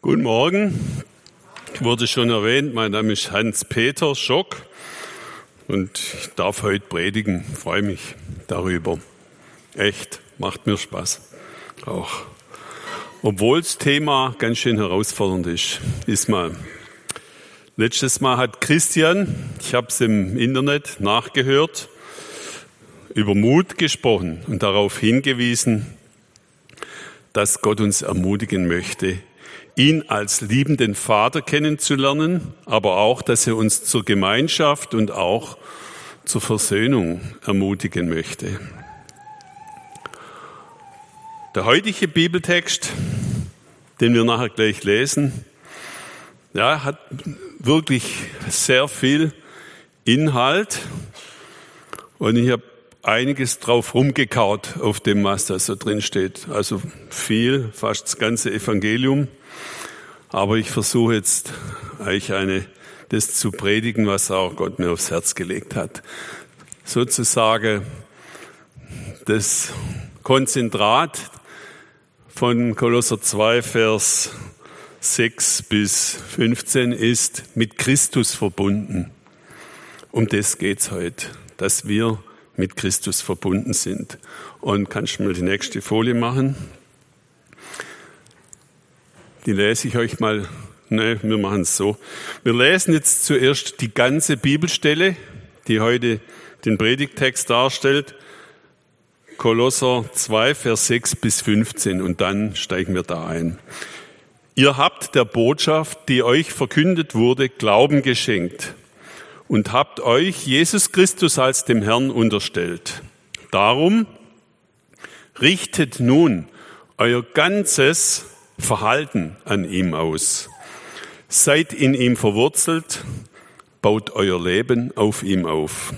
Guten Morgen. Wurde schon erwähnt, mein Name ist Hans-Peter Schock und ich darf heute predigen. Freue mich darüber. Echt, macht mir Spaß. Auch. Obwohl das Thema ganz schön herausfordernd ist. Ist mal. Letztes Mal hat Christian, ich habe es im Internet nachgehört, über Mut gesprochen und darauf hingewiesen, dass Gott uns ermutigen möchte, ihn als liebenden Vater kennenzulernen, aber auch, dass er uns zur Gemeinschaft und auch zur Versöhnung ermutigen möchte. Der heutige Bibeltext, den wir nachher gleich lesen, ja, hat wirklich sehr viel Inhalt und ich habe einiges drauf rumgekaut auf dem, was da so drin steht. Also viel, fast das ganze Evangelium. Aber ich versuche jetzt euch eine, das zu predigen, was auch Gott mir aufs Herz gelegt hat. Sozusagen das Konzentrat von Kolosser 2, Vers 6 bis 15 ist mit Christus verbunden. Um das geht's heute, dass wir mit Christus verbunden sind. Und kannst du mal die nächste Folie machen? Die lese ich euch mal. Ne, wir machen es so. Wir lesen jetzt zuerst die ganze Bibelstelle, die heute den Predigtext darstellt. Kolosser 2, Vers 6 bis 15 und dann steigen wir da ein. Ihr habt der Botschaft, die euch verkündet wurde, Glauben geschenkt und habt euch Jesus Christus als dem Herrn unterstellt. Darum richtet nun euer ganzes Verhalten an ihm aus. Seid in ihm verwurzelt, baut euer Leben auf ihm auf.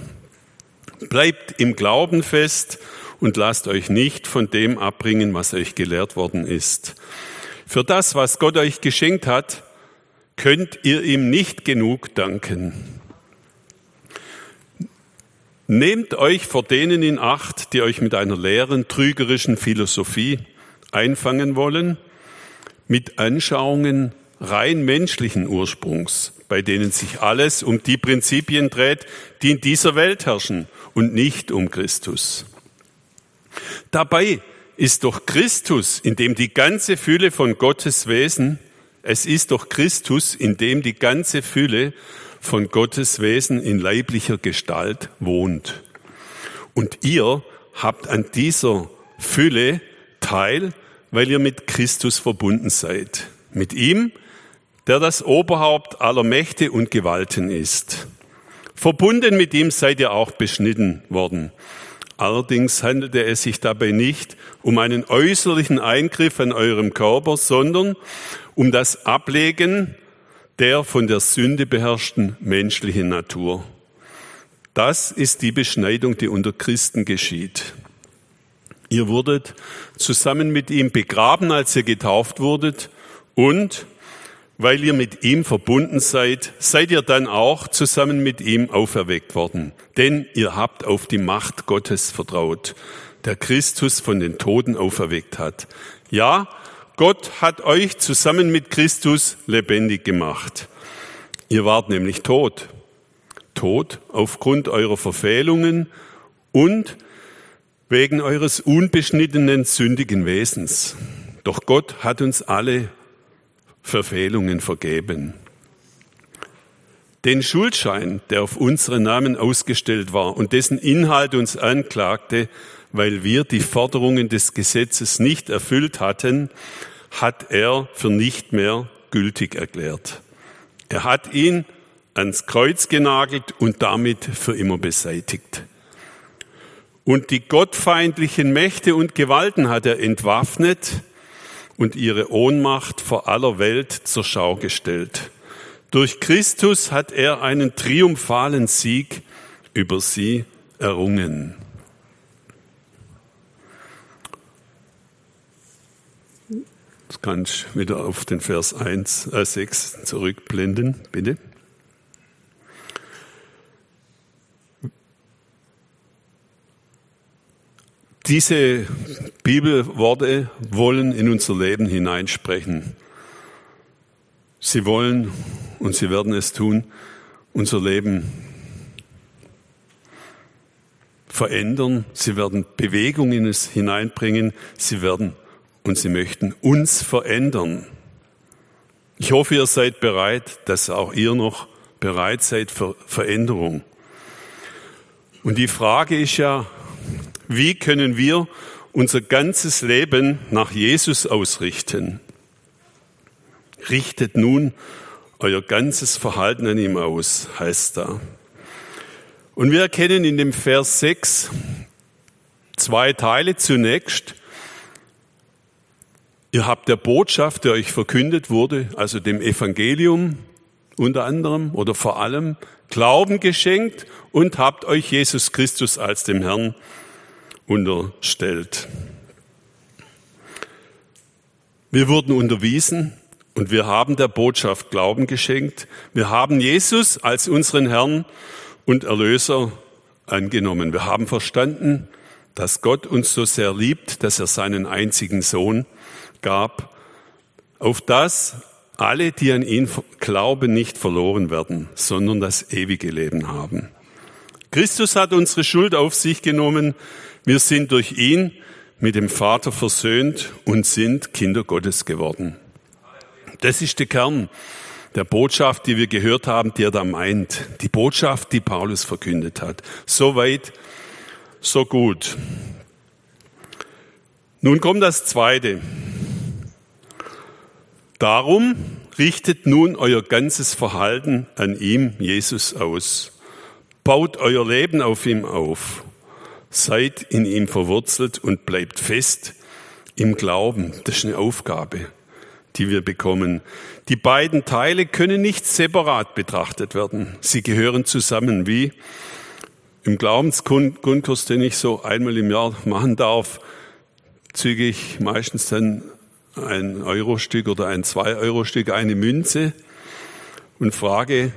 Bleibt im Glauben fest und lasst euch nicht von dem abbringen, was euch gelehrt worden ist. Für das, was Gott euch geschenkt hat, könnt ihr ihm nicht genug danken. Nehmt euch vor denen in Acht, die euch mit einer leeren, trügerischen Philosophie einfangen wollen – mit Anschauungen rein menschlichen Ursprungs, bei denen sich alles um die Prinzipien dreht, die in dieser Welt herrschen und nicht um Christus. Dabei ist doch Christus, in dem die ganze Fülle von Gottes Wesen, es ist doch Christus, in dem die ganze Fülle von Gottes Wesen in leiblicher Gestalt wohnt. Und ihr habt an dieser Fülle teil weil ihr mit Christus verbunden seid. Mit ihm, der das Oberhaupt aller Mächte und Gewalten ist. Verbunden mit ihm seid ihr auch beschnitten worden. Allerdings handelte es sich dabei nicht um einen äußerlichen Eingriff an eurem Körper, sondern um das Ablegen der von der Sünde beherrschten menschlichen Natur. Das ist die Beschneidung, die unter Christen geschieht. Ihr wurdet zusammen mit ihm begraben, als ihr getauft wurdet und weil ihr mit ihm verbunden seid, seid ihr dann auch zusammen mit ihm auferweckt worden. Denn ihr habt auf die Macht Gottes vertraut, der Christus von den Toten auferweckt hat. Ja, Gott hat euch zusammen mit Christus lebendig gemacht. Ihr wart nämlich tot. Tot aufgrund eurer Verfehlungen und wegen eures unbeschnittenen sündigen Wesens. Doch Gott hat uns alle Verfehlungen vergeben. Den Schuldschein, der auf unseren Namen ausgestellt war und dessen Inhalt uns anklagte, weil wir die Forderungen des Gesetzes nicht erfüllt hatten, hat er für nicht mehr gültig erklärt. Er hat ihn ans Kreuz genagelt und damit für immer beseitigt. Und die gottfeindlichen Mächte und Gewalten hat er entwaffnet und ihre Ohnmacht vor aller Welt zur Schau gestellt. Durch Christus hat er einen triumphalen Sieg über sie errungen. Jetzt kann ich wieder auf den Vers 1, äh 6 zurückblenden, bitte. Diese Bibelworte wollen in unser Leben hineinsprechen. Sie wollen und sie werden es tun, unser Leben verändern. Sie werden Bewegung in es hineinbringen. Sie werden und sie möchten uns verändern. Ich hoffe, ihr seid bereit, dass auch ihr noch bereit seid für Veränderung. Und die Frage ist ja, wie können wir unser ganzes Leben nach Jesus ausrichten? Richtet nun euer ganzes Verhalten an ihm aus, heißt da. Und wir erkennen in dem Vers 6 zwei Teile. Zunächst, ihr habt der Botschaft, der euch verkündet wurde, also dem Evangelium unter anderem oder vor allem, Glauben geschenkt und habt euch Jesus Christus als dem Herrn unterstellt. Wir wurden unterwiesen und wir haben der Botschaft Glauben geschenkt. Wir haben Jesus als unseren Herrn und Erlöser angenommen. Wir haben verstanden, dass Gott uns so sehr liebt, dass er seinen einzigen Sohn gab, auf das alle, die an ihn glauben, nicht verloren werden, sondern das ewige Leben haben. Christus hat unsere Schuld auf sich genommen. Wir sind durch ihn mit dem Vater versöhnt und sind Kinder Gottes geworden. Das ist der Kern der Botschaft, die wir gehört haben, die er da meint. Die Botschaft, die Paulus verkündet hat. So weit, so gut. Nun kommt das Zweite. Darum richtet nun euer ganzes Verhalten an ihm, Jesus, aus. Baut euer Leben auf ihm auf. Seid in ihm verwurzelt und bleibt fest im Glauben. Das ist eine Aufgabe die wir bekommen. Die beiden Teile können nicht separat betrachtet werden. Sie gehören zusammen, wie im Glaubensgrundkurs, den ich so einmal im Jahr machen darf, züge ich meistens dann ein Eurostück oder ein Zwei-Euro-Stück, eine Münze und frage,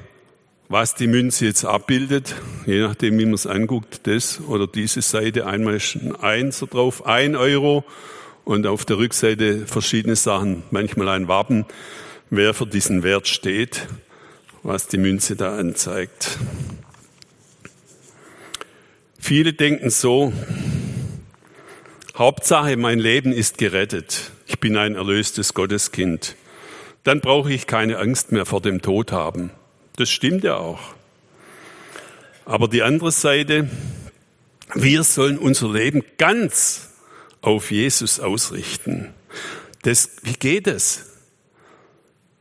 was die Münze jetzt abbildet, je nachdem, wie man es anguckt, das oder diese Seite, einmal ist ein Einser drauf, ein Euro und auf der Rückseite verschiedene Sachen, manchmal ein Wappen, wer für diesen Wert steht, was die Münze da anzeigt. Viele denken so, Hauptsache, mein Leben ist gerettet. Ich bin ein erlöstes Gotteskind. Dann brauche ich keine Angst mehr vor dem Tod haben. Das stimmt ja auch. Aber die andere Seite, wir sollen unser Leben ganz auf Jesus ausrichten. Das, wie geht es?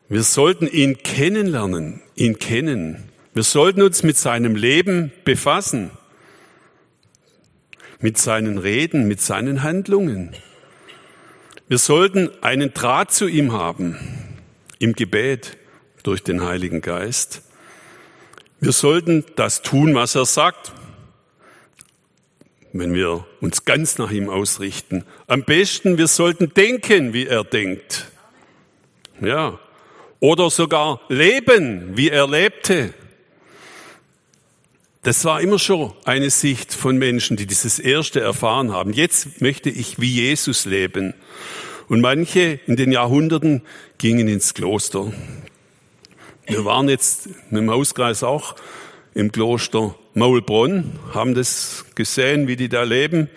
Wir sollten ihn kennenlernen, ihn kennen. Wir sollten uns mit seinem Leben befassen, mit seinen Reden, mit seinen Handlungen. Wir sollten einen Draht zu ihm haben, im Gebet durch den Heiligen Geist. Wir sollten das tun, was er sagt wenn wir uns ganz nach ihm ausrichten. Am besten, wir sollten denken, wie er denkt. Ja. Oder sogar leben, wie er lebte. Das war immer schon eine Sicht von Menschen, die dieses Erste erfahren haben. Jetzt möchte ich wie Jesus leben. Und manche in den Jahrhunderten gingen ins Kloster. Wir waren jetzt mit dem Hauskreis auch im Kloster Maulbronn, haben das gesehen, wie die da leben.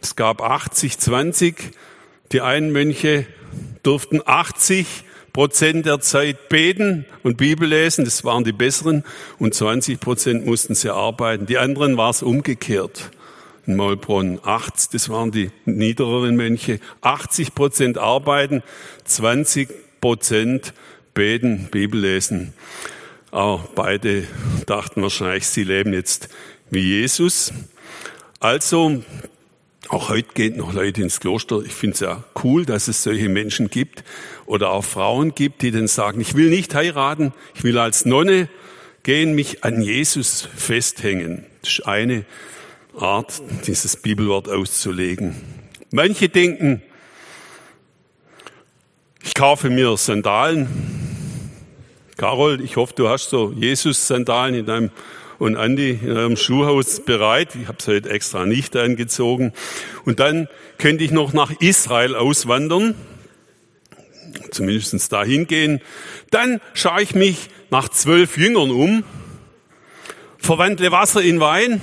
Es gab 80, 20. Die einen Mönche durften 80 Prozent der Zeit beten und Bibel lesen, das waren die besseren, und 20 Prozent mussten sie arbeiten. Die anderen war es umgekehrt. In Maulbronn 80, das waren die niedereren Mönche. 80 Prozent arbeiten, 20 Prozent beten, Bibel lesen. Aber beide dachten wahrscheinlich, sie leben jetzt wie Jesus. Also, auch heute gehen noch Leute ins Kloster. Ich finde es ja cool, dass es solche Menschen gibt oder auch Frauen gibt, die dann sagen, ich will nicht heiraten, ich will als Nonne gehen, mich an Jesus festhängen. Das ist eine Art, dieses Bibelwort auszulegen. Manche denken, ich kaufe mir Sandalen, Carol, ich hoffe, du hast so Jesus-Sandalen in deinem und Andi in eurem Schuhhaus bereit. Ich habe es heute extra nicht angezogen. Und dann könnte ich noch nach Israel auswandern. zumindest dahin gehen. Dann schaue ich mich nach zwölf Jüngern um, verwandle Wasser in Wein,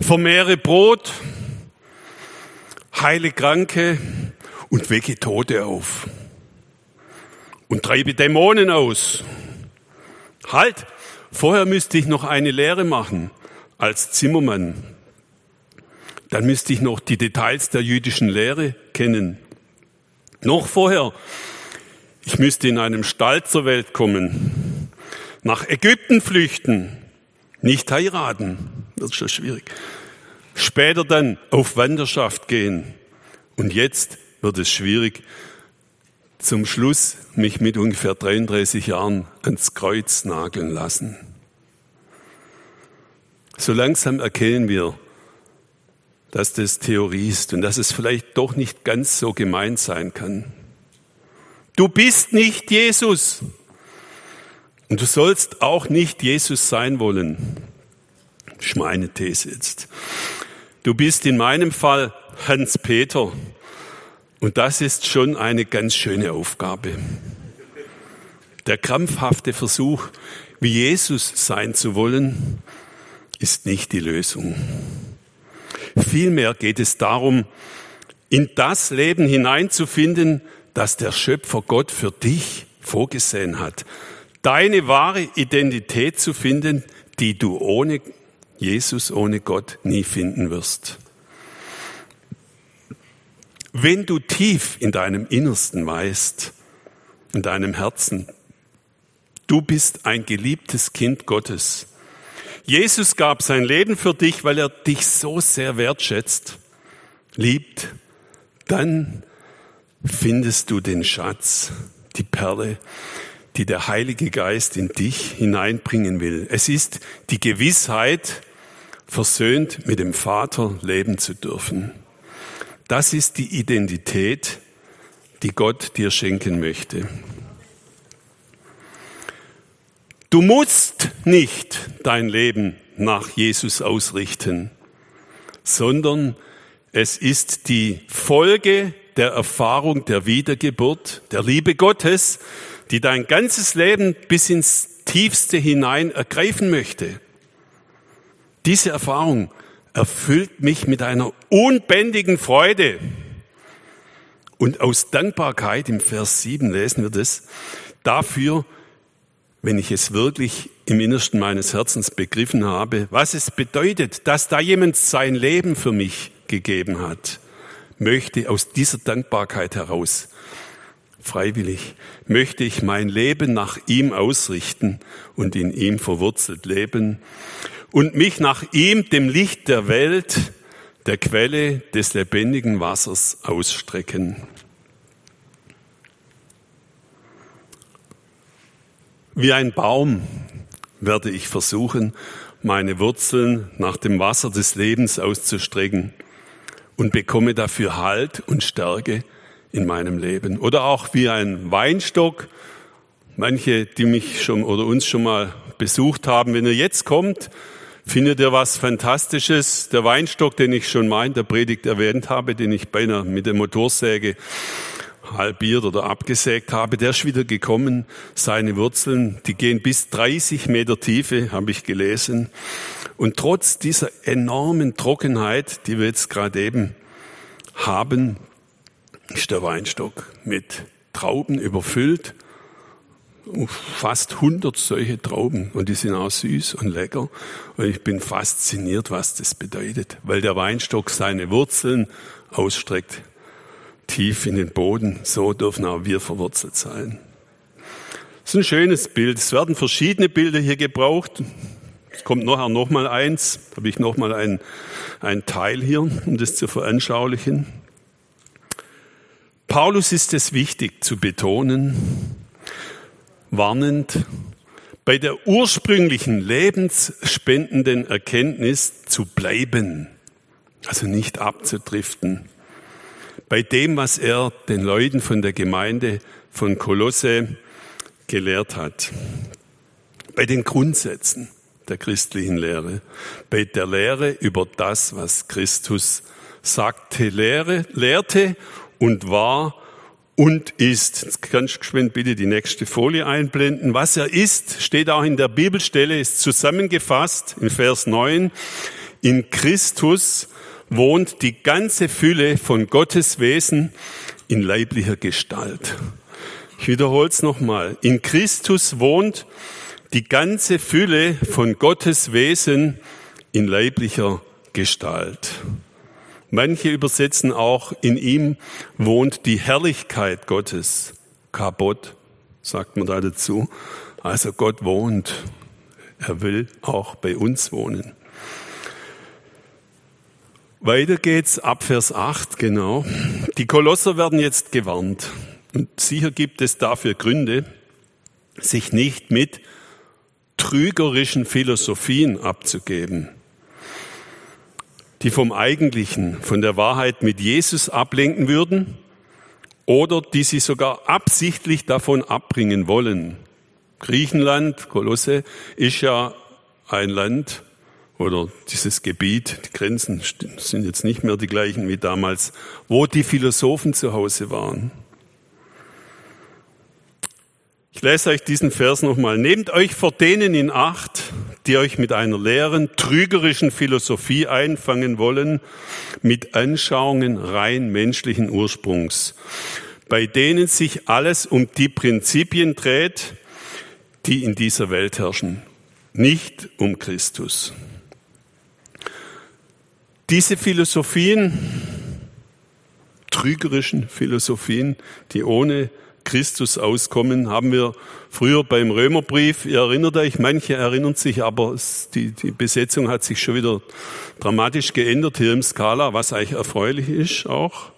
vermehre Brot, heile Kranke und wecke Tote auf und treibe Dämonen aus. Halt, vorher müsste ich noch eine Lehre machen als Zimmermann. Dann müsste ich noch die Details der jüdischen Lehre kennen. Noch vorher, ich müsste in einem Stall zur Welt kommen, nach Ägypten flüchten, nicht heiraten, ist schon schwierig. Später dann auf Wanderschaft gehen. Und jetzt wird es schwierig, zum Schluss mich mit ungefähr 33 Jahren ans Kreuz nageln lassen. So langsam erkennen wir, dass das Theorie ist und dass es vielleicht doch nicht ganz so gemeint sein kann. Du bist nicht Jesus und du sollst auch nicht Jesus sein wollen. Das ist meine These jetzt. Du bist in meinem Fall Hans Peter und das ist schon eine ganz schöne Aufgabe. Der krampfhafte Versuch, wie Jesus sein zu wollen, ist nicht die Lösung. Vielmehr geht es darum, in das Leben hineinzufinden, das der Schöpfer Gott für dich vorgesehen hat. Deine wahre Identität zu finden, die du ohne Jesus, ohne Gott nie finden wirst. Wenn du tief in deinem Innersten weißt, in deinem Herzen, du bist ein geliebtes Kind Gottes. Jesus gab sein Leben für dich, weil er dich so sehr wertschätzt, liebt, dann findest du den Schatz, die Perle, die der Heilige Geist in dich hineinbringen will. Es ist die Gewissheit, versöhnt mit dem Vater leben zu dürfen. Das ist die Identität, die Gott dir schenken möchte. Du musst nicht dein Leben nach Jesus ausrichten, sondern es ist die Folge der Erfahrung der Wiedergeburt, der Liebe Gottes, die dein ganzes Leben bis ins Tiefste hinein ergreifen möchte. Diese Erfahrung erfüllt mich mit einer unbändigen Freude. Und aus Dankbarkeit, im Vers 7 lesen wir das, dafür, wenn ich es wirklich im Innersten meines Herzens begriffen habe, was es bedeutet, dass da jemand sein Leben für mich gegeben hat, möchte aus dieser Dankbarkeit heraus, freiwillig, möchte ich mein Leben nach ihm ausrichten und in ihm verwurzelt leben und mich nach ihm, dem Licht der Welt, der Quelle des lebendigen Wassers ausstrecken. Wie ein Baum werde ich versuchen, meine Wurzeln nach dem Wasser des Lebens auszustrecken und bekomme dafür Halt und Stärke in meinem Leben. Oder auch wie ein Weinstock. Manche, die mich schon oder uns schon mal besucht haben, wenn ihr jetzt kommt, Findet ihr was Fantastisches? Der Weinstock, den ich schon mal in der Predigt erwähnt habe, den ich beinahe mit der Motorsäge halbiert oder abgesägt habe, der ist wieder gekommen. Seine Wurzeln, die gehen bis 30 Meter Tiefe, habe ich gelesen. Und trotz dieser enormen Trockenheit, die wir jetzt gerade eben haben, ist der Weinstock mit Trauben überfüllt fast 100 solche Trauben und die sind auch süß und lecker. Und ich bin fasziniert, was das bedeutet, weil der Weinstock seine Wurzeln ausstreckt tief in den Boden. So dürfen auch wir verwurzelt sein. Das ist ein schönes Bild. Es werden verschiedene Bilder hier gebraucht. Es kommt nachher noch mal eins. Da habe ich noch mal ein, ein Teil hier, um das zu veranschaulichen. Paulus ist es wichtig zu betonen, warnend, bei der ursprünglichen lebensspendenden Erkenntnis zu bleiben, also nicht abzudriften. Bei dem, was er den Leuten von der Gemeinde von Kolosse gelehrt hat. Bei den Grundsätzen der christlichen Lehre. Bei der Lehre über das, was Christus sagte, lehre, lehrte und war und ist. Jetzt kannst du geschwind bitte die nächste Folie einblenden. Was er ist, steht auch in der Bibelstelle, ist zusammengefasst in Vers 9. In Christus wohnt die ganze Fülle von Gottes Wesen in leiblicher Gestalt. Ich wiederhole es nochmal. In Christus wohnt die ganze Fülle von Gottes Wesen in leiblicher Gestalt. Manche übersetzen auch, in ihm wohnt die Herrlichkeit Gottes. Kabot, sagt man da dazu. Also Gott wohnt. Er will auch bei uns wohnen. Weiter geht's ab Vers 8, genau. Die Kolosser werden jetzt gewarnt. Und sicher gibt es dafür Gründe, sich nicht mit trügerischen Philosophien abzugeben die vom Eigentlichen, von der Wahrheit mit Jesus ablenken würden oder die sie sogar absichtlich davon abbringen wollen. Griechenland, Kolosse, ist ja ein Land oder dieses Gebiet, die Grenzen sind jetzt nicht mehr die gleichen wie damals, wo die Philosophen zu Hause waren. Ich lese euch diesen Vers nochmal. Nehmt euch vor denen in Acht, die euch mit einer leeren, trügerischen Philosophie einfangen wollen, mit Anschauungen rein menschlichen Ursprungs, bei denen sich alles um die Prinzipien dreht, die in dieser Welt herrschen, nicht um Christus. Diese Philosophien, trügerischen Philosophien, die ohne Christus auskommen, haben wir früher beim Römerbrief, ihr erinnert euch, manche erinnern sich, aber die, die Besetzung hat sich schon wieder dramatisch geändert hier im Skala, was eigentlich erfreulich ist auch.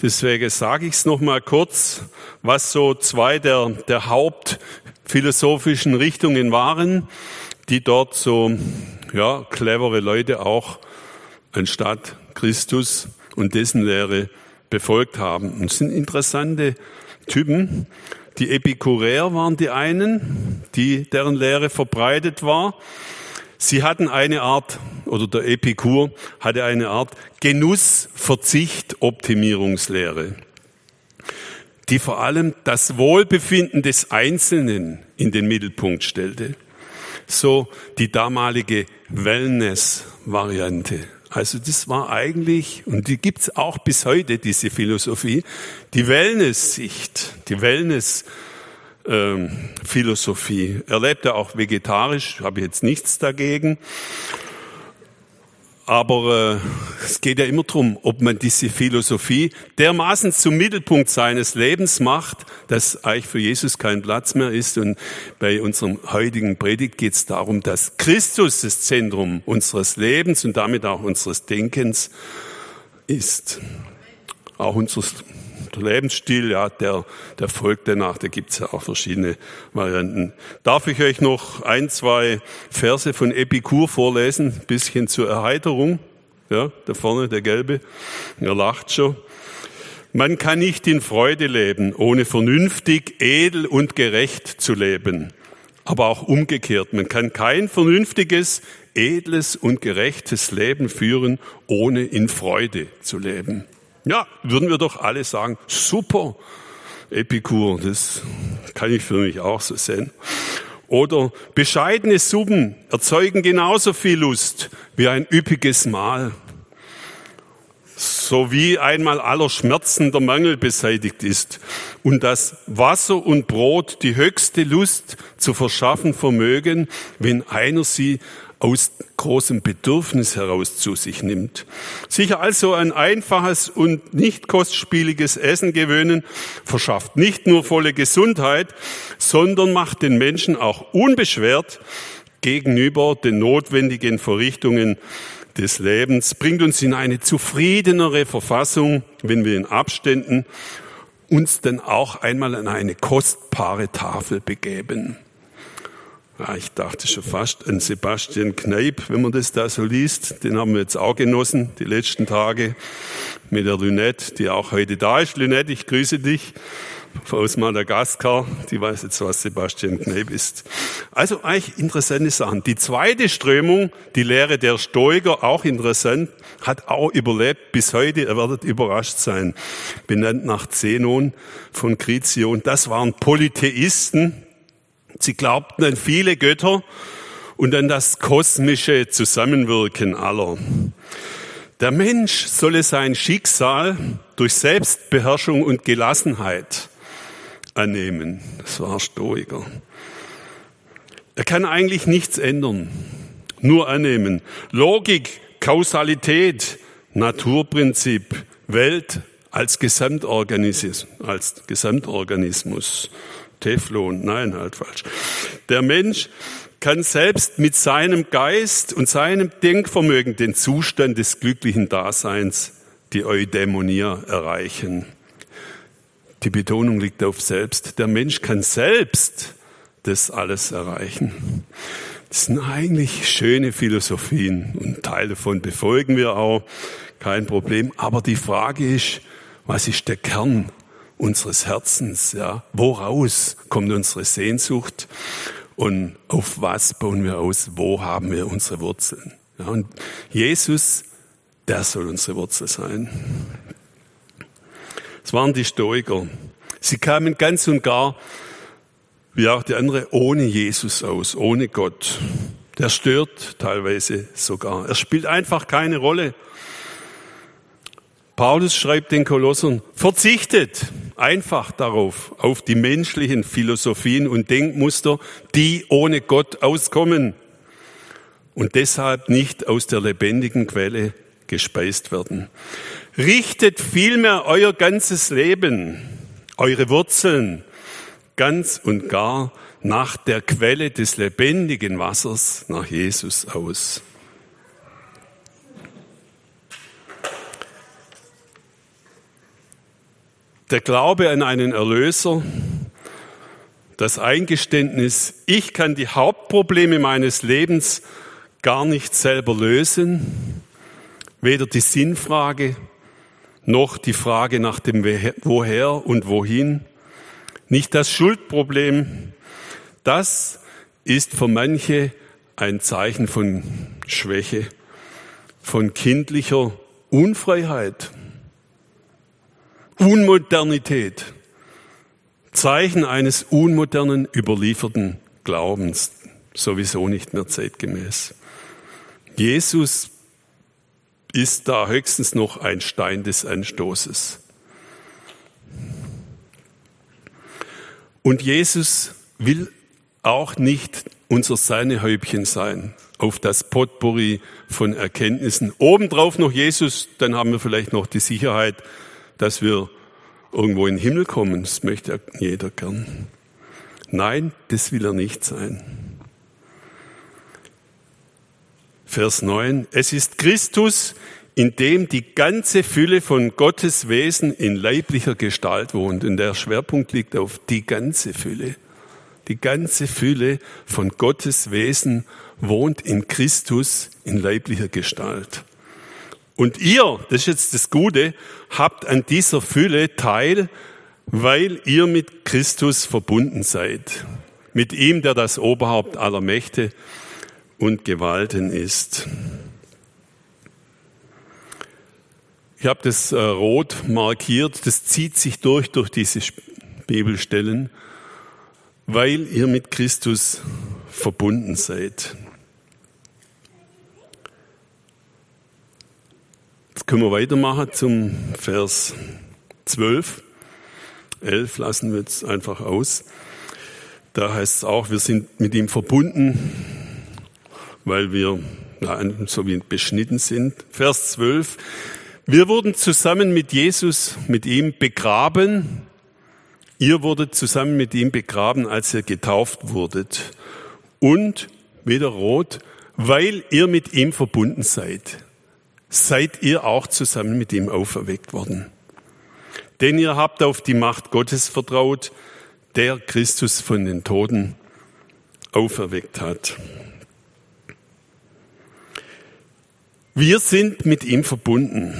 Deswegen sage ich es nochmal kurz, was so zwei der, der hauptphilosophischen Richtungen waren, die dort so ja, clevere Leute auch anstatt Christus und dessen Lehre befolgt haben. Und es sind interessante Typen. Die Epikuräer waren die einen, die, deren Lehre verbreitet war. Sie hatten eine Art, oder der Epikur hatte eine Art Genuss-Verzicht-Optimierungslehre, die vor allem das Wohlbefinden des Einzelnen in den Mittelpunkt stellte. So die damalige Wellness-Variante. Also das war eigentlich, und die gibt's auch bis heute, diese Philosophie, die Wellness-Sicht, die Wellness-Philosophie. Ähm, er lebte auch vegetarisch, habe jetzt nichts dagegen. Aber äh, es geht ja immer darum, ob man diese Philosophie dermaßen zum Mittelpunkt seines Lebens macht, dass eigentlich für Jesus kein Platz mehr ist. Und bei unserem heutigen Predigt geht es darum, dass Christus das Zentrum unseres Lebens und damit auch unseres Denkens ist. Auch unseres Lebensstil, ja, der, der folgt danach. Da gibt's ja auch verschiedene Varianten. Darf ich euch noch ein, zwei Verse von Epikur vorlesen? Bisschen zur Erheiterung. Ja, da vorne der Gelbe. Er lacht schon. Man kann nicht in Freude leben, ohne vernünftig, edel und gerecht zu leben. Aber auch umgekehrt. Man kann kein vernünftiges, edles und gerechtes Leben führen, ohne in Freude zu leben. Ja, würden wir doch alle sagen, super, Epikur, das kann ich für mich auch so sehen. Oder bescheidene Suppen erzeugen genauso viel Lust wie ein üppiges Mahl. So wie einmal aller Schmerzen der Mangel beseitigt ist und das Wasser und Brot die höchste Lust zu verschaffen vermögen, wenn einer sie aus großem Bedürfnis heraus zu sich nimmt. Sicher also ein einfaches und nicht kostspieliges Essen gewöhnen verschafft nicht nur volle Gesundheit, sondern macht den Menschen auch unbeschwert gegenüber den notwendigen Verrichtungen des Lebens, bringt uns in eine zufriedenere Verfassung, wenn wir in Abständen uns dann auch einmal an eine kostbare Tafel begeben. Ja, ich dachte schon fast an Sebastian Kneip, wenn man das da so liest. Den haben wir jetzt auch genossen, die letzten Tage, mit der Lynette, die auch heute da ist. Lynette, ich grüße dich. aus Madagaskar, die weiß jetzt, was Sebastian Kneb ist. Also eigentlich interessante Sachen. Die zweite Strömung, die Lehre der Stoiker, auch interessant, hat auch überlebt bis heute. Ihr werdet überrascht sein. Benannt nach Zenon von Krizion. Das waren Polytheisten. Sie glaubten an viele Götter und an das kosmische Zusammenwirken aller. Der Mensch solle sein Schicksal durch Selbstbeherrschung und Gelassenheit annehmen. Das war Stoiker. Er kann eigentlich nichts ändern, nur annehmen. Logik, Kausalität, Naturprinzip, Welt als Gesamtorganismus, als Gesamtorganismus. Teflon, nein, halt falsch. Der Mensch kann selbst mit seinem Geist und seinem Denkvermögen den Zustand des glücklichen Daseins, die Eudämonia, erreichen. Die Betonung liegt auf selbst. Der Mensch kann selbst das alles erreichen. Das sind eigentlich schöne Philosophien und Teile davon befolgen wir auch, kein Problem. Aber die Frage ist, was ist der Kern unseres Herzens? Ja, woraus kommt unsere Sehnsucht und auf was bauen wir aus? Wo haben wir unsere Wurzeln? Ja, und Jesus, der soll unsere Wurzel sein. Es waren die Stoiker. Sie kamen ganz und gar, wie auch die andere, ohne Jesus aus, ohne Gott. Der stört teilweise sogar. Er spielt einfach keine Rolle. Paulus schreibt den Kolossern, verzichtet einfach darauf, auf die menschlichen Philosophien und Denkmuster, die ohne Gott auskommen und deshalb nicht aus der lebendigen Quelle gespeist werden. Richtet vielmehr euer ganzes Leben, eure Wurzeln ganz und gar nach der Quelle des lebendigen Wassers, nach Jesus aus. Der Glaube an einen Erlöser, das Eingeständnis, ich kann die Hauptprobleme meines Lebens gar nicht selber lösen, weder die Sinnfrage noch die Frage nach dem Woher und Wohin, nicht das Schuldproblem, das ist für manche ein Zeichen von Schwäche, von kindlicher Unfreiheit. Unmodernität. Zeichen eines unmodernen, überlieferten Glaubens. Sowieso nicht mehr zeitgemäß. Jesus ist da höchstens noch ein Stein des Anstoßes. Und Jesus will auch nicht unser Sahnehäubchen sein auf das Potpourri von Erkenntnissen. Obendrauf noch Jesus, dann haben wir vielleicht noch die Sicherheit, dass wir irgendwo in den Himmel kommen. Das möchte jeder gern. Nein, das will er nicht sein. Vers 9. Es ist Christus, in dem die ganze Fülle von Gottes Wesen in leiblicher Gestalt wohnt. Und der Schwerpunkt liegt auf die ganze Fülle. Die ganze Fülle von Gottes Wesen wohnt in Christus in leiblicher Gestalt. Und ihr, das ist jetzt das Gute, habt an dieser Fülle teil, weil ihr mit Christus verbunden seid. Mit ihm, der das Oberhaupt aller Mächte und Gewalten ist. Ich habe das äh, rot markiert, das zieht sich durch durch diese Bibelstellen, weil ihr mit Christus verbunden seid. Jetzt können wir weitermachen zum Vers 12. 11 lassen wir jetzt einfach aus. Da heißt es auch, wir sind mit ihm verbunden, weil wir ja, so wie beschnitten sind. Vers 12. Wir wurden zusammen mit Jesus, mit ihm begraben. Ihr wurdet zusammen mit ihm begraben, als ihr getauft wurdet. Und, wieder rot, weil ihr mit ihm verbunden seid seid ihr auch zusammen mit ihm auferweckt worden. Denn ihr habt auf die Macht Gottes vertraut, der Christus von den Toten auferweckt hat. Wir sind mit ihm verbunden.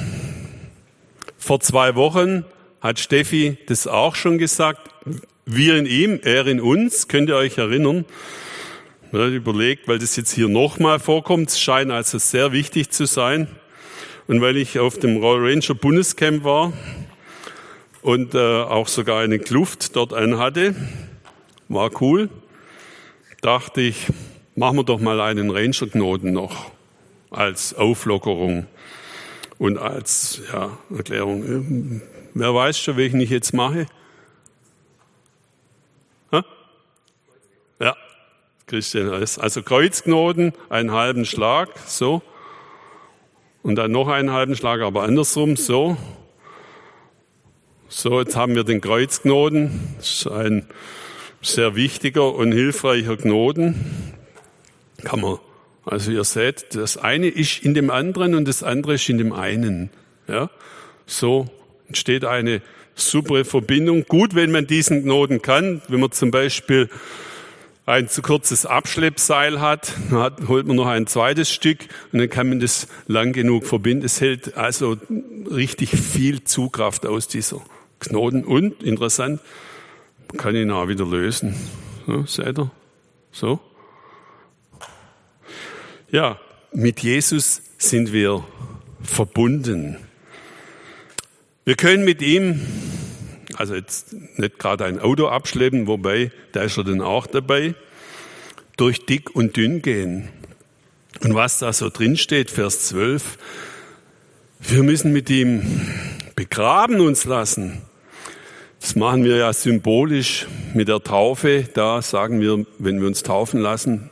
Vor zwei Wochen hat Steffi das auch schon gesagt. Wir in ihm, er in uns, könnt ihr euch erinnern? Überlegt, weil das jetzt hier nochmal vorkommt, es scheint also sehr wichtig zu sein. Und weil ich auf dem Royal Ranger Bundescamp war und äh, auch sogar eine Kluft dort anhatte, war cool, dachte ich, machen wir doch mal einen Ranger-Knoten noch als Auflockerung und als ja, Erklärung. Wer weiß schon, welchen ich jetzt mache? Ja, Christian Also Kreuzknoten, einen halben Schlag, so. Und dann noch einen halben Schlag, aber andersrum, so. So, jetzt haben wir den Kreuzknoten. Das ist ein sehr wichtiger und hilfreicher Knoten. Kann man, also ihr seht, das eine ist in dem anderen und das andere ist in dem einen. Ja, so entsteht eine super Verbindung. Gut, wenn man diesen Knoten kann, wenn man zum Beispiel ein zu kurzes Abschleppseil hat, hat, holt man noch ein zweites Stück und dann kann man das lang genug verbinden. Es hält also richtig viel Zugkraft aus dieser Knoten und interessant, man kann ihn auch wieder lösen. So, seht ihr? So. Ja, mit Jesus sind wir verbunden. Wir können mit ihm also jetzt nicht gerade ein Auto abschleppen, wobei, da ist er dann auch dabei, durch dick und dünn gehen. Und was da so drin steht, Vers 12, wir müssen mit ihm begraben uns lassen. Das machen wir ja symbolisch mit der Taufe. Da sagen wir, wenn wir uns taufen lassen,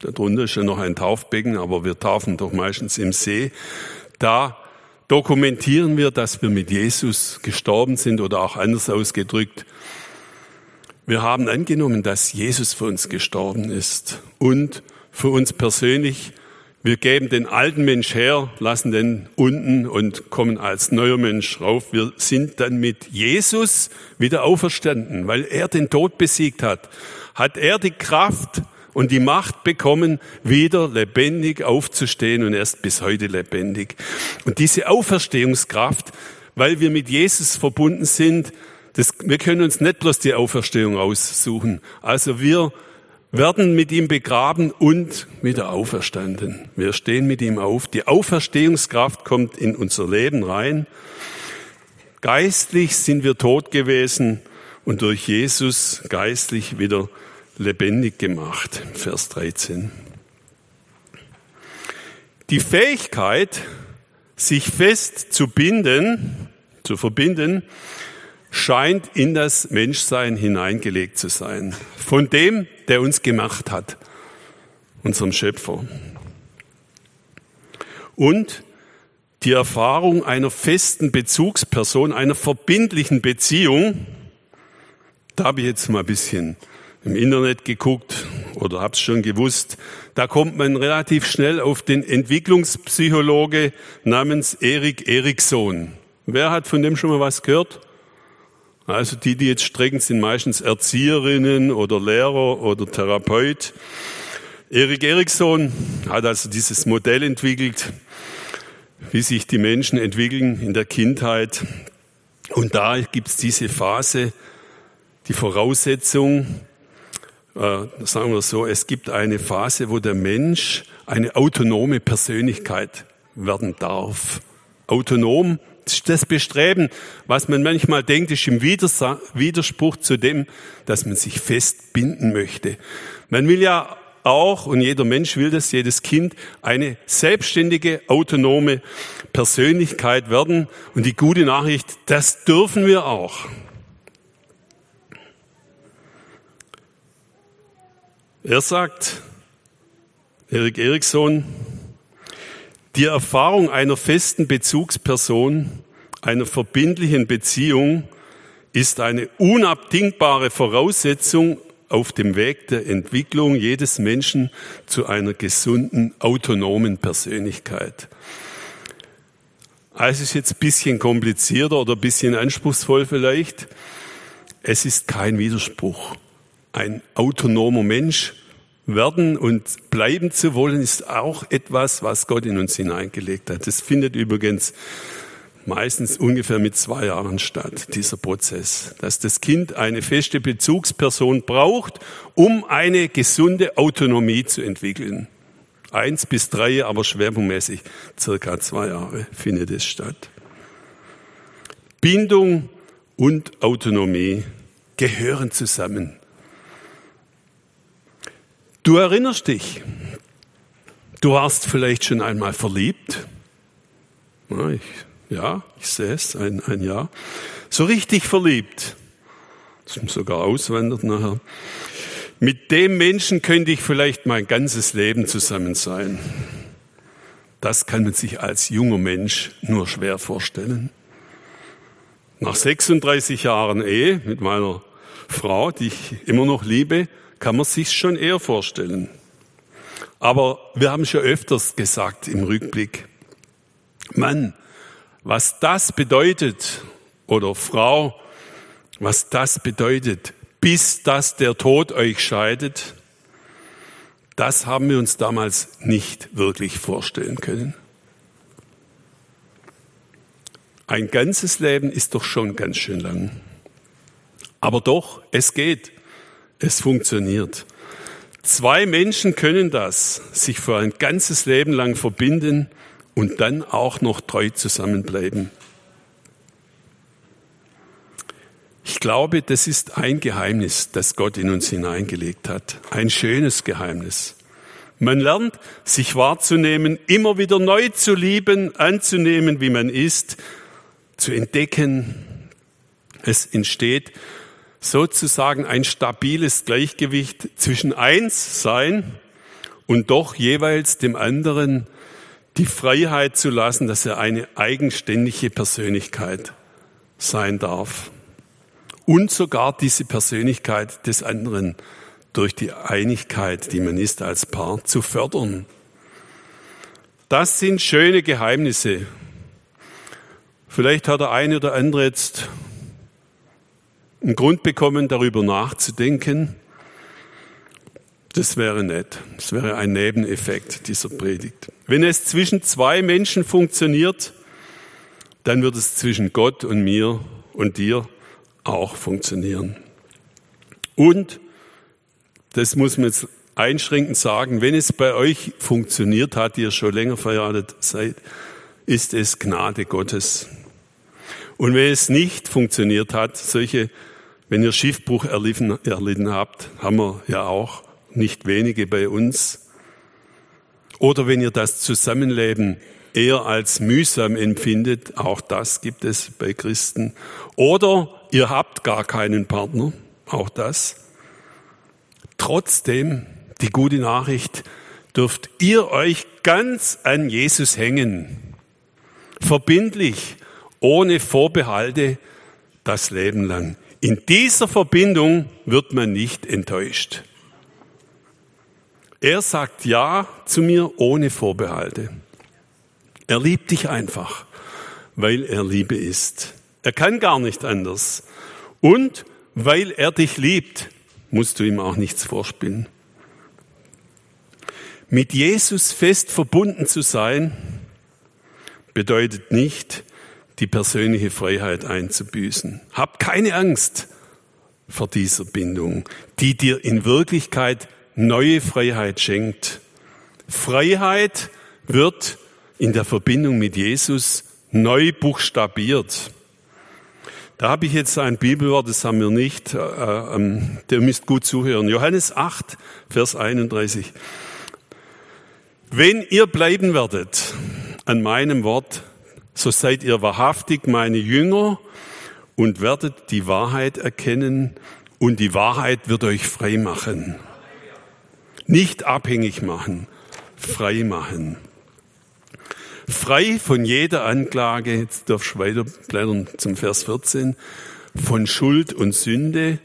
darunter ist ja noch ein Taufbecken, aber wir taufen doch meistens im See. Da dokumentieren wir, dass wir mit Jesus gestorben sind oder auch anders ausgedrückt. Wir haben angenommen, dass Jesus für uns gestorben ist und für uns persönlich. Wir geben den alten Mensch her, lassen den unten und kommen als neuer Mensch rauf. Wir sind dann mit Jesus wieder auferstanden, weil er den Tod besiegt hat. Hat er die Kraft, und die Macht bekommen, wieder lebendig aufzustehen und er ist bis heute lebendig. Und diese Auferstehungskraft, weil wir mit Jesus verbunden sind, das, wir können uns nicht bloß die Auferstehung aussuchen. Also wir werden mit ihm begraben und wieder auferstanden. Wir stehen mit ihm auf. Die Auferstehungskraft kommt in unser Leben rein. Geistlich sind wir tot gewesen und durch Jesus geistlich wieder lebendig gemacht. Vers 13. Die Fähigkeit, sich fest zu binden, zu verbinden, scheint in das Menschsein hineingelegt zu sein. Von dem, der uns gemacht hat, unserem Schöpfer. Und die Erfahrung einer festen Bezugsperson, einer verbindlichen Beziehung, da habe ich jetzt mal ein bisschen im Internet geguckt oder hab's schon gewusst. Da kommt man relativ schnell auf den Entwicklungspsychologe namens Erik Erikson. Wer hat von dem schon mal was gehört? Also die, die jetzt strecken, sind meistens Erzieherinnen oder Lehrer oder Therapeut. Erik Erikson hat also dieses Modell entwickelt, wie sich die Menschen entwickeln in der Kindheit. Und da gibt's diese Phase, die Voraussetzung, äh, sagen wir so, es gibt eine Phase, wo der Mensch eine autonome Persönlichkeit werden darf. Autonom, ist das Bestreben, was man manchmal denkt, ist im Widerspruch zu dem, dass man sich festbinden möchte. Man will ja auch, und jeder Mensch will das, jedes Kind, eine selbstständige, autonome Persönlichkeit werden. Und die gute Nachricht, das dürfen wir auch. Er sagt, Erik Eriksson, die Erfahrung einer festen Bezugsperson, einer verbindlichen Beziehung ist eine unabdingbare Voraussetzung auf dem Weg der Entwicklung jedes Menschen zu einer gesunden, autonomen Persönlichkeit. Also es ist jetzt ein bisschen komplizierter oder ein bisschen anspruchsvoll vielleicht. Es ist kein Widerspruch ein autonomer Mensch werden und bleiben zu wollen, ist auch etwas, was Gott in uns hineingelegt hat. Das findet übrigens meistens ungefähr mit zwei Jahren statt, dieser Prozess, dass das Kind eine feste Bezugsperson braucht, um eine gesunde Autonomie zu entwickeln. Eins bis drei, aber schwerpunktmäßig circa zwei Jahre findet es statt. Bindung und Autonomie gehören zusammen. Du erinnerst dich, du warst vielleicht schon einmal verliebt. Ja, ich, ja, ich sehe es, ein, ein Jahr. So richtig verliebt. Sogar auswandert nachher. Mit dem Menschen könnte ich vielleicht mein ganzes Leben zusammen sein. Das kann man sich als junger Mensch nur schwer vorstellen. Nach 36 Jahren Ehe mit meiner Frau, die ich immer noch liebe, kann man sich schon eher vorstellen. Aber wir haben schon öfters gesagt im Rückblick, Mann, was das bedeutet, oder Frau, was das bedeutet, bis dass der Tod euch scheidet, das haben wir uns damals nicht wirklich vorstellen können. Ein ganzes Leben ist doch schon ganz schön lang. Aber doch, es geht. Es funktioniert. Zwei Menschen können das, sich für ein ganzes Leben lang verbinden und dann auch noch treu zusammenbleiben. Ich glaube, das ist ein Geheimnis, das Gott in uns hineingelegt hat. Ein schönes Geheimnis. Man lernt, sich wahrzunehmen, immer wieder neu zu lieben, anzunehmen, wie man ist, zu entdecken. Es entsteht sozusagen ein stabiles Gleichgewicht zwischen eins sein und doch jeweils dem anderen die Freiheit zu lassen, dass er eine eigenständige Persönlichkeit sein darf. Und sogar diese Persönlichkeit des anderen durch die Einigkeit, die man ist als Paar, zu fördern. Das sind schöne Geheimnisse. Vielleicht hat der eine oder andere jetzt einen Grund bekommen, darüber nachzudenken. Das wäre nett. Das wäre ein Nebeneffekt dieser Predigt. Wenn es zwischen zwei Menschen funktioniert, dann wird es zwischen Gott und mir und dir auch funktionieren. Und, das muss man jetzt einschränkend sagen, wenn es bei euch funktioniert hat, ihr schon länger verheiratet seid, ist es Gnade Gottes. Und wenn es nicht funktioniert hat, solche wenn ihr Schiffbruch erlitten, erlitten habt, haben wir ja auch nicht wenige bei uns. Oder wenn ihr das Zusammenleben eher als mühsam empfindet, auch das gibt es bei Christen. Oder ihr habt gar keinen Partner, auch das. Trotzdem, die gute Nachricht, dürft ihr euch ganz an Jesus hängen. Verbindlich, ohne Vorbehalte, das Leben lang. In dieser Verbindung wird man nicht enttäuscht. Er sagt Ja zu mir ohne Vorbehalte. Er liebt dich einfach, weil er Liebe ist. Er kann gar nicht anders. Und weil er dich liebt, musst du ihm auch nichts vorspielen. Mit Jesus fest verbunden zu sein, bedeutet nicht, die persönliche Freiheit einzubüßen. Hab keine Angst vor dieser Bindung, die dir in Wirklichkeit neue Freiheit schenkt. Freiheit wird in der Verbindung mit Jesus neu buchstabiert. Da habe ich jetzt ein Bibelwort, das haben wir nicht. Äh, äh, der müsst gut zuhören. Johannes 8, Vers 31. Wenn ihr bleiben werdet an meinem Wort, so seid ihr wahrhaftig meine Jünger und werdet die Wahrheit erkennen und die Wahrheit wird euch frei machen. Nicht abhängig machen, frei machen. Frei von jeder Anklage, jetzt darf ich weiter blättern zum Vers 14, von Schuld und Sünde,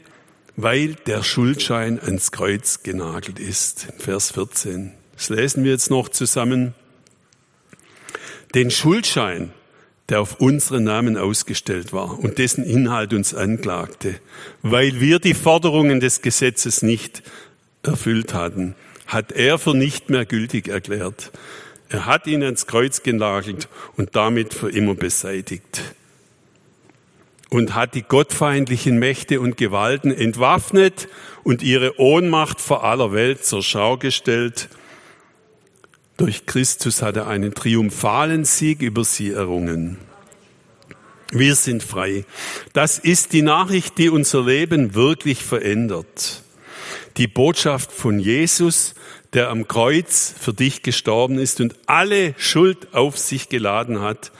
weil der Schuldschein ans Kreuz genagelt ist. Vers 14. Das lesen wir jetzt noch zusammen. Den Schuldschein, der auf unseren Namen ausgestellt war und dessen Inhalt uns anklagte, weil wir die Forderungen des Gesetzes nicht erfüllt hatten, hat er für nicht mehr gültig erklärt. Er hat ihn ans Kreuz genagelt und damit für immer beseitigt. Und hat die gottfeindlichen Mächte und Gewalten entwaffnet und ihre Ohnmacht vor aller Welt zur Schau gestellt. Durch Christus hat er einen triumphalen Sieg über sie errungen. Wir sind frei. Das ist die Nachricht, die unser Leben wirklich verändert. Die Botschaft von Jesus, der am Kreuz für dich gestorben ist und alle Schuld auf sich geladen hat,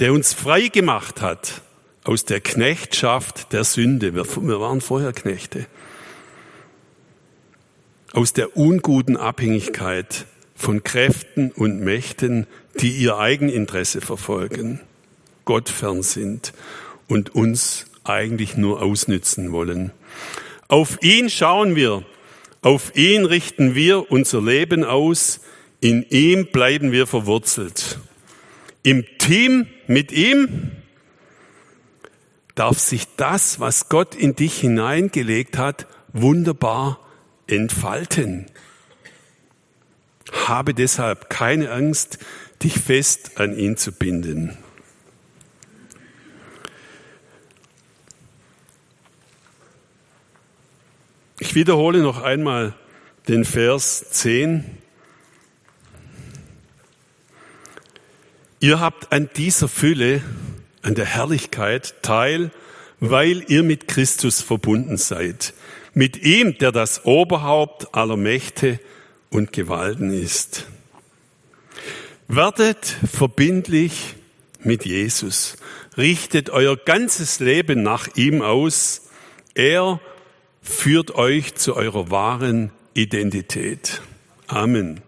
der uns frei gemacht hat aus der Knechtschaft der Sünde. Wir, waren vorher Knechte. Aus der unguten Abhängigkeit von Kräften und Mächten, die ihr Eigeninteresse verfolgen. Gott fern sind und uns eigentlich nur ausnützen wollen. Auf ihn schauen wir, auf ihn richten wir unser Leben aus, in ihm bleiben wir verwurzelt. Im Team mit ihm darf sich das, was Gott in dich hineingelegt hat, wunderbar entfalten. Habe deshalb keine Angst, dich fest an ihn zu binden. Ich wiederhole noch einmal den Vers 10. Ihr habt an dieser Fülle, an der Herrlichkeit teil, weil ihr mit Christus verbunden seid. Mit ihm, der das Oberhaupt aller Mächte und Gewalten ist. Werdet verbindlich mit Jesus. Richtet euer ganzes Leben nach ihm aus. Er führt euch zu eurer wahren Identität. Amen.